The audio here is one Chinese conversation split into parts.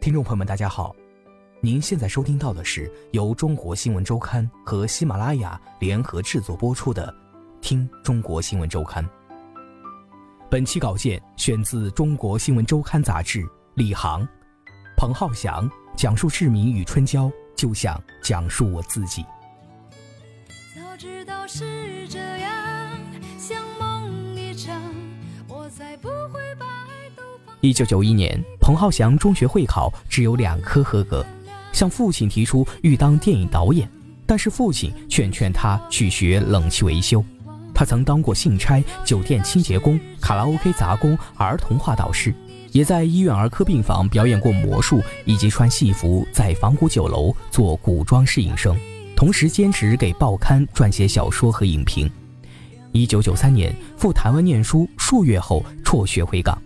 听众朋友们，大家好，您现在收听到的是由中国新闻周刊和喜马拉雅联合制作播出的《听中国新闻周刊》。本期稿件选自《中国新闻周刊》杂志，李航、彭浩翔讲述志明与春娇，就像讲述我自己。早知道是这样，一九九一年，彭浩翔中学会考只有两科合格，向父亲提出欲当电影导演，但是父亲劝劝他去学冷气维修。他曾当过信差、酒店清洁工、卡拉 OK 杂工、儿童画导师，也在医院儿科病房表演过魔术，以及穿戏服在仿古酒楼做古装侍应生，同时兼职给报刊撰写小说和影评。一九九三年赴台湾念书，数月后辍学回港，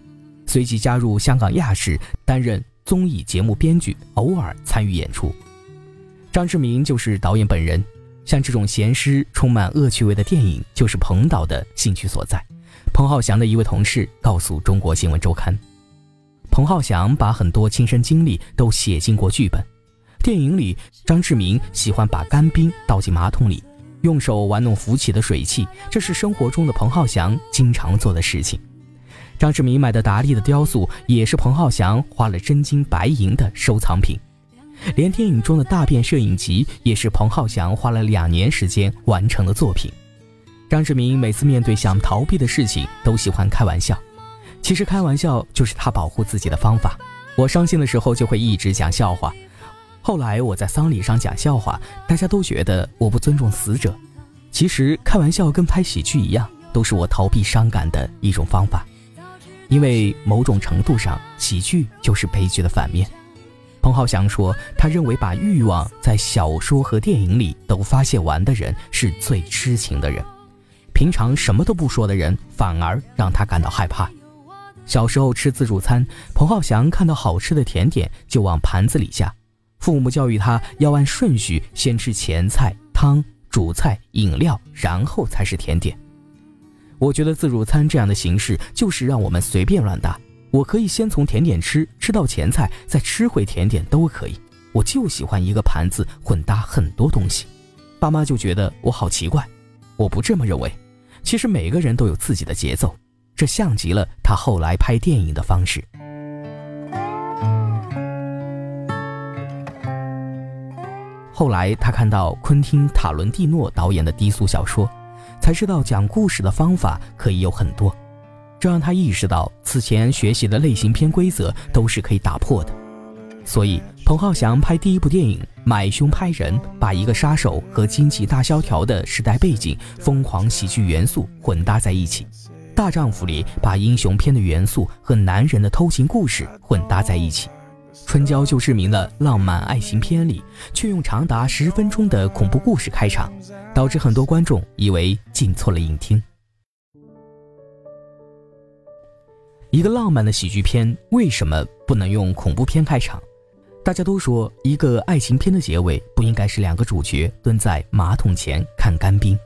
随即加入香港亚视担任综艺节目编剧，偶尔参与演出。张志明就是导演本人。像这种闲诗、充满恶趣味的电影，就是彭导的兴趣所在。彭浩翔的一位同事告诉《中国新闻周刊》，彭浩翔把很多亲身经历都写进过剧本。电影里，张志明喜欢把干冰倒进马桶里，用手玩弄浮起的水汽，这是生活中的彭浩翔经常做的事情。张志明买的达利的雕塑，也是彭浩翔花了真金白银的收藏品。连电影中的大便摄影集也是彭浩翔花了两年时间完成的作品。张志明每次面对想逃避的事情，都喜欢开玩笑。其实开玩笑就是他保护自己的方法。我伤心的时候就会一直讲笑话。后来我在丧礼上讲笑话，大家都觉得我不尊重死者。其实开玩笑跟拍喜剧一样，都是我逃避伤感的一种方法。因为某种程度上，喜剧就是悲剧的反面。彭浩翔说：“他认为把欲望在小说和电影里都发泄完的人是最痴情的人，平常什么都不说的人反而让他感到害怕。小时候吃自助餐，彭浩翔看到好吃的甜点就往盘子里下，父母教育他要按顺序先吃前菜、汤、主菜、饮料，然后才是甜点。我觉得自助餐这样的形式就是让我们随便乱搭。”我可以先从甜点吃吃到前菜，再吃回甜点都可以。我就喜欢一个盘子混搭很多东西，爸妈就觉得我好奇怪。我不这么认为，其实每个人都有自己的节奏，这像极了他后来拍电影的方式。后来他看到昆汀·塔伦蒂诺导演的低俗小说，才知道讲故事的方法可以有很多。这让他意识到，此前学习的类型片规则都是可以打破的。所以，彭浩翔拍第一部电影《买凶拍人》，把一个杀手和经济大萧条的时代背景、疯狂喜剧元素混搭在一起；《大丈夫》里把英雄片的元素和男人的偷情故事混搭在一起；《春娇救志明》的浪漫爱情片里，却用长达十分钟的恐怖故事开场，导致很多观众以为进错了影厅。一个浪漫的喜剧片为什么不能用恐怖片开场？大家都说一个爱情片的结尾不应该是两个主角蹲在马桶前看干冰。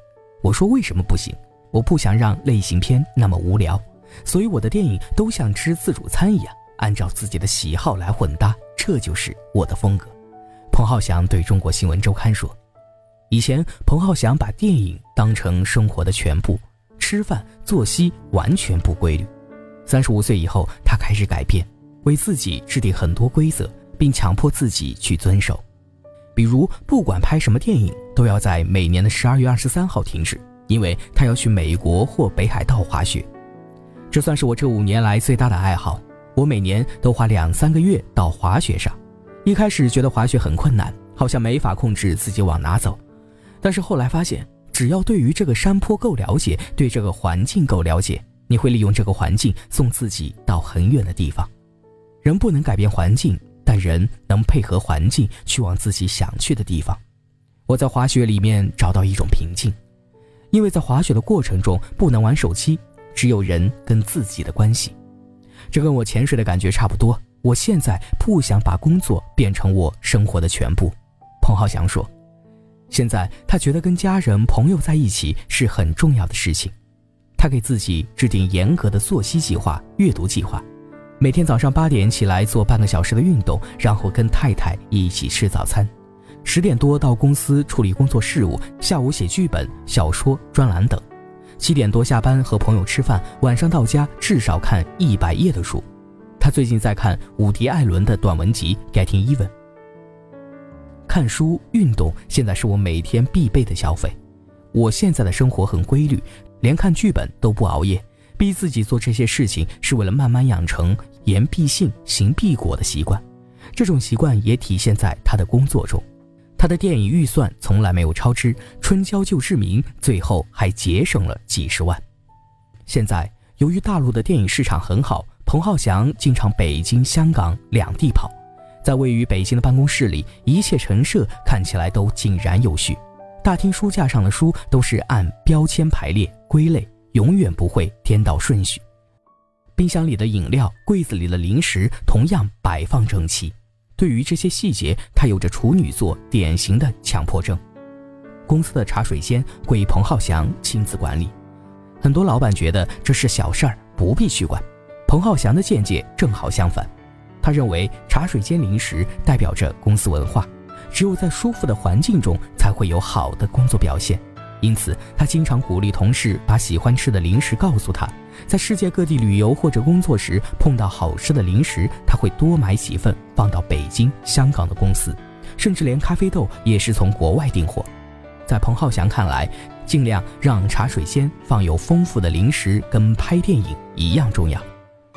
我说为什么不行？我不想让类型片那么无聊，所以我的电影都像吃自助餐一样，按照自己的喜好来混搭，这就是我的风格。彭浩翔对中国新闻周刊说：“以前彭浩翔把电影当成生活的全部，吃饭作息完全不规律。”三十五岁以后，他开始改变，为自己制定很多规则，并强迫自己去遵守。比如，不管拍什么电影，都要在每年的十二月二十三号停止，因为他要去美国或北海道滑雪。这算是我这五年来最大的爱好。我每年都花两三个月到滑雪上。一开始觉得滑雪很困难，好像没法控制自己往哪走，但是后来发现，只要对于这个山坡够了解，对这个环境够了解。你会利用这个环境送自己到很远的地方。人不能改变环境，但人能配合环境去往自己想去的地方。我在滑雪里面找到一种平静，因为在滑雪的过程中不能玩手机，只有人跟自己的关系。这跟我潜水的感觉差不多。我现在不想把工作变成我生活的全部。彭浩翔说，现在他觉得跟家人朋友在一起是很重要的事情。他给自己制定严格的作息计划、阅读计划，每天早上八点起来做半个小时的运动，然后跟太太一起吃早餐。十点多到公司处理工作事务，下午写剧本、小说、专栏等。七点多下班和朋友吃饭，晚上到家至少看一百页的书。他最近在看伍迪·艾伦的短文集《Getting Even》。看书、运动现在是我每天必备的消费。我现在的生活很规律。连看剧本都不熬夜，逼自己做这些事情是为了慢慢养成言必信、行必果的习惯。这种习惯也体现在他的工作中。他的电影预算从来没有超支，《春娇救志明》最后还节省了几十万。现在由于大陆的电影市场很好，彭浩翔经常北京、香港两地跑，在位于北京的办公室里，一切陈设看起来都井然有序。大厅书架上的书都是按标签排列归类，永远不会颠倒顺序。冰箱里的饮料、柜子里的零食同样摆放整齐。对于这些细节，他有着处女座典型的强迫症。公司的茶水间归彭浩翔亲自管理，很多老板觉得这是小事儿，不必去管。彭浩翔的见解正好相反，他认为茶水间零食代表着公司文化。只有在舒服的环境中，才会有好的工作表现。因此，他经常鼓励同事把喜欢吃的零食告诉他。在世界各地旅游或者工作时，碰到好吃的零食，他会多买几份放到北京、香港的公司，甚至连咖啡豆也是从国外订货。在彭浩翔看来，尽量让茶水间放有丰富的零食，跟拍电影一样重要。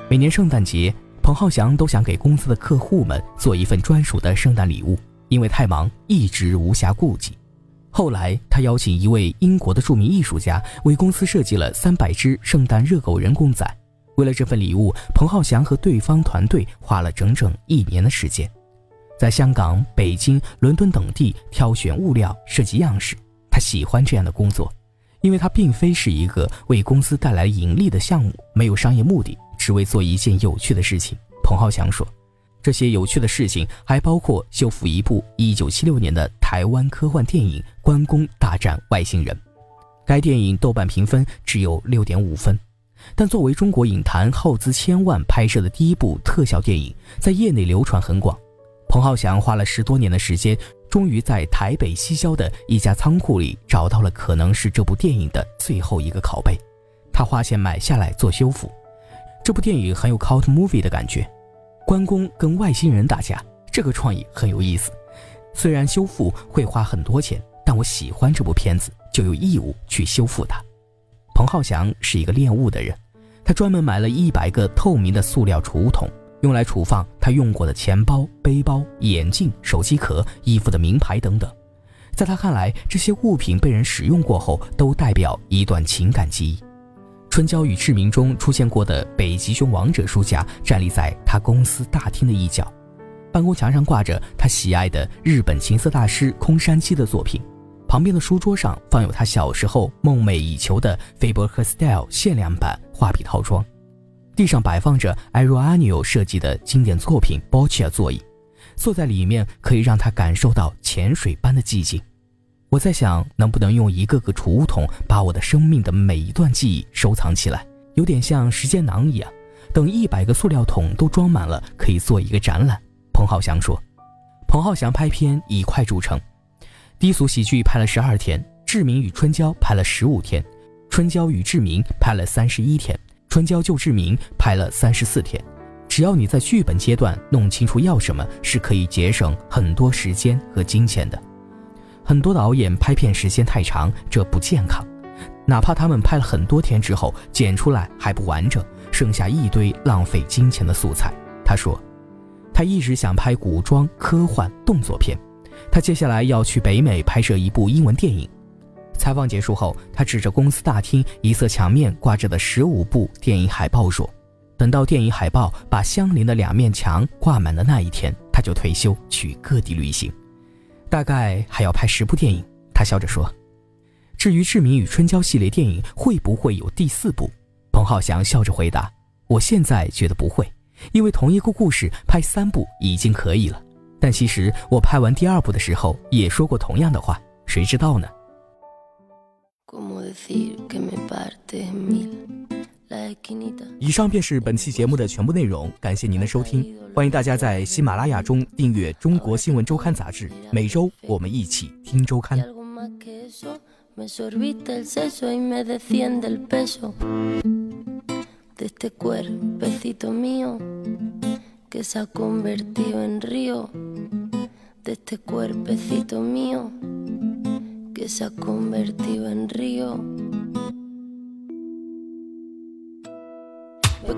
每年圣诞节，彭浩翔都想给公司的客户们做一份专属的圣诞礼物。因为太忙，一直无暇顾及。后来，他邀请一位英国的著名艺术家为公司设计了三百只圣诞热狗人公仔。为了这份礼物，彭浩翔和对方团队花了整整一年的时间，在香港、北京、伦敦等地挑选物料、设计样式。他喜欢这样的工作，因为他并非是一个为公司带来盈利的项目，没有商业目的，只为做一件有趣的事情。彭浩翔说。这些有趣的事情还包括修复一部1976年的台湾科幻电影《关公大战外星人》。该电影豆瓣评分只有6.5分，但作为中国影坛耗资千万拍摄的第一部特效电影，在业内流传很广。彭浩翔花了十多年的时间，终于在台北西郊的一家仓库里找到了可能是这部电影的最后一个拷贝，他花钱买下来做修复。这部电影很有 cult movie 的感觉。关公跟外星人打架，这个创意很有意思。虽然修复会花很多钱，但我喜欢这部片子，就有义务去修复它。彭浩翔是一个恋物的人，他专门买了一百个透明的塑料储物桶，用来储放他用过的钱包、背包、眼镜、手机壳、衣服的名牌等等。在他看来，这些物品被人使用过后，都代表一段情感记忆。《春娇与志明》中出现过的北极熊王者书架站立在他公司大厅的一角，办公墙上挂着他喜爱的日本情色大师空山七的作品，旁边的书桌上放有他小时候梦寐以求的 Faber 和 style 限量版画笔套装，地上摆放着 a r o a n i o 设计的经典作品 Boccia 座椅，坐在里面可以让他感受到潜水般的寂静。我在想，能不能用一个个储物桶把我的生命的每一段记忆收藏起来，有点像时间囊一样。等一百个塑料桶都装满了，可以做一个展览。彭浩翔说：“彭浩翔拍片以快著称，低俗喜剧拍了十二天，《志明与春娇》拍了十五天，《春娇与志明》拍了三十一天，《春娇救志明》拍了三十四天。只要你在剧本阶段弄清楚要什么，是可以节省很多时间和金钱的。”很多导演拍片时间太长，这不健康。哪怕他们拍了很多天之后，剪出来还不完整，剩下一堆浪费金钱的素材。他说，他一直想拍古装、科幻、动作片。他接下来要去北美拍摄一部英文电影。采访结束后，他指着公司大厅一侧墙面挂着的十五部电影海报说：“等到电影海报把相邻的两面墙挂满的那一天，他就退休去各地旅行。大概还要拍十部电影。”他笑着说：“至于《志明与春娇》系列电影会不会有第四部？”彭浩翔笑着回答：“我现在觉得不会，因为同一个故事拍三部已经可以了。但其实我拍完第二部的时候也说过同样的话，谁知道呢？”以上便是本期节目的全部内容，感谢您的收听，欢迎大家在喜马拉雅中订阅《中国新闻周刊》杂志，每周我们一起听周刊。que se ha convertido en río.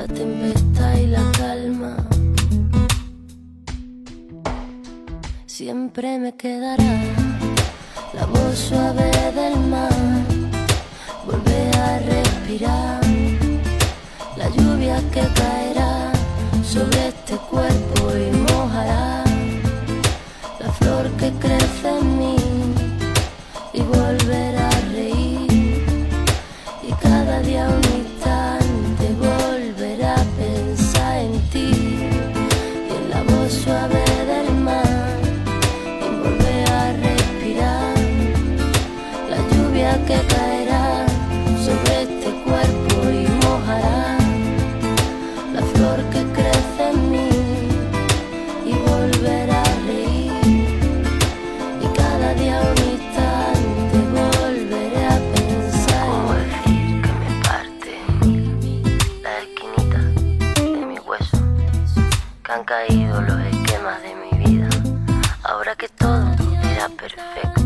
la tempestad y la calma. Siempre me quedará la voz suave del mar, volver a respirar, la lluvia que caerá sobre este cuerpo y han caído los esquemas de mi vida. Ahora que todo era perfecto.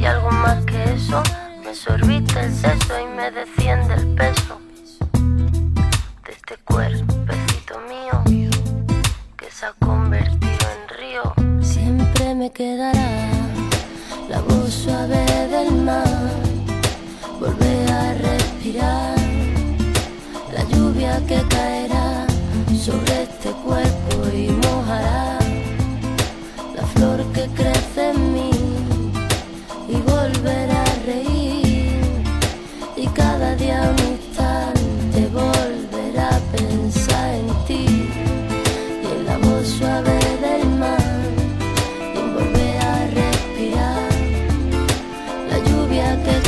Y algo más que eso me sorbita el seso y me desciende el peso de este cuerpecito mío que se ha convertido en río. Siempre me quedará la voz suave del mar, volver Olvídate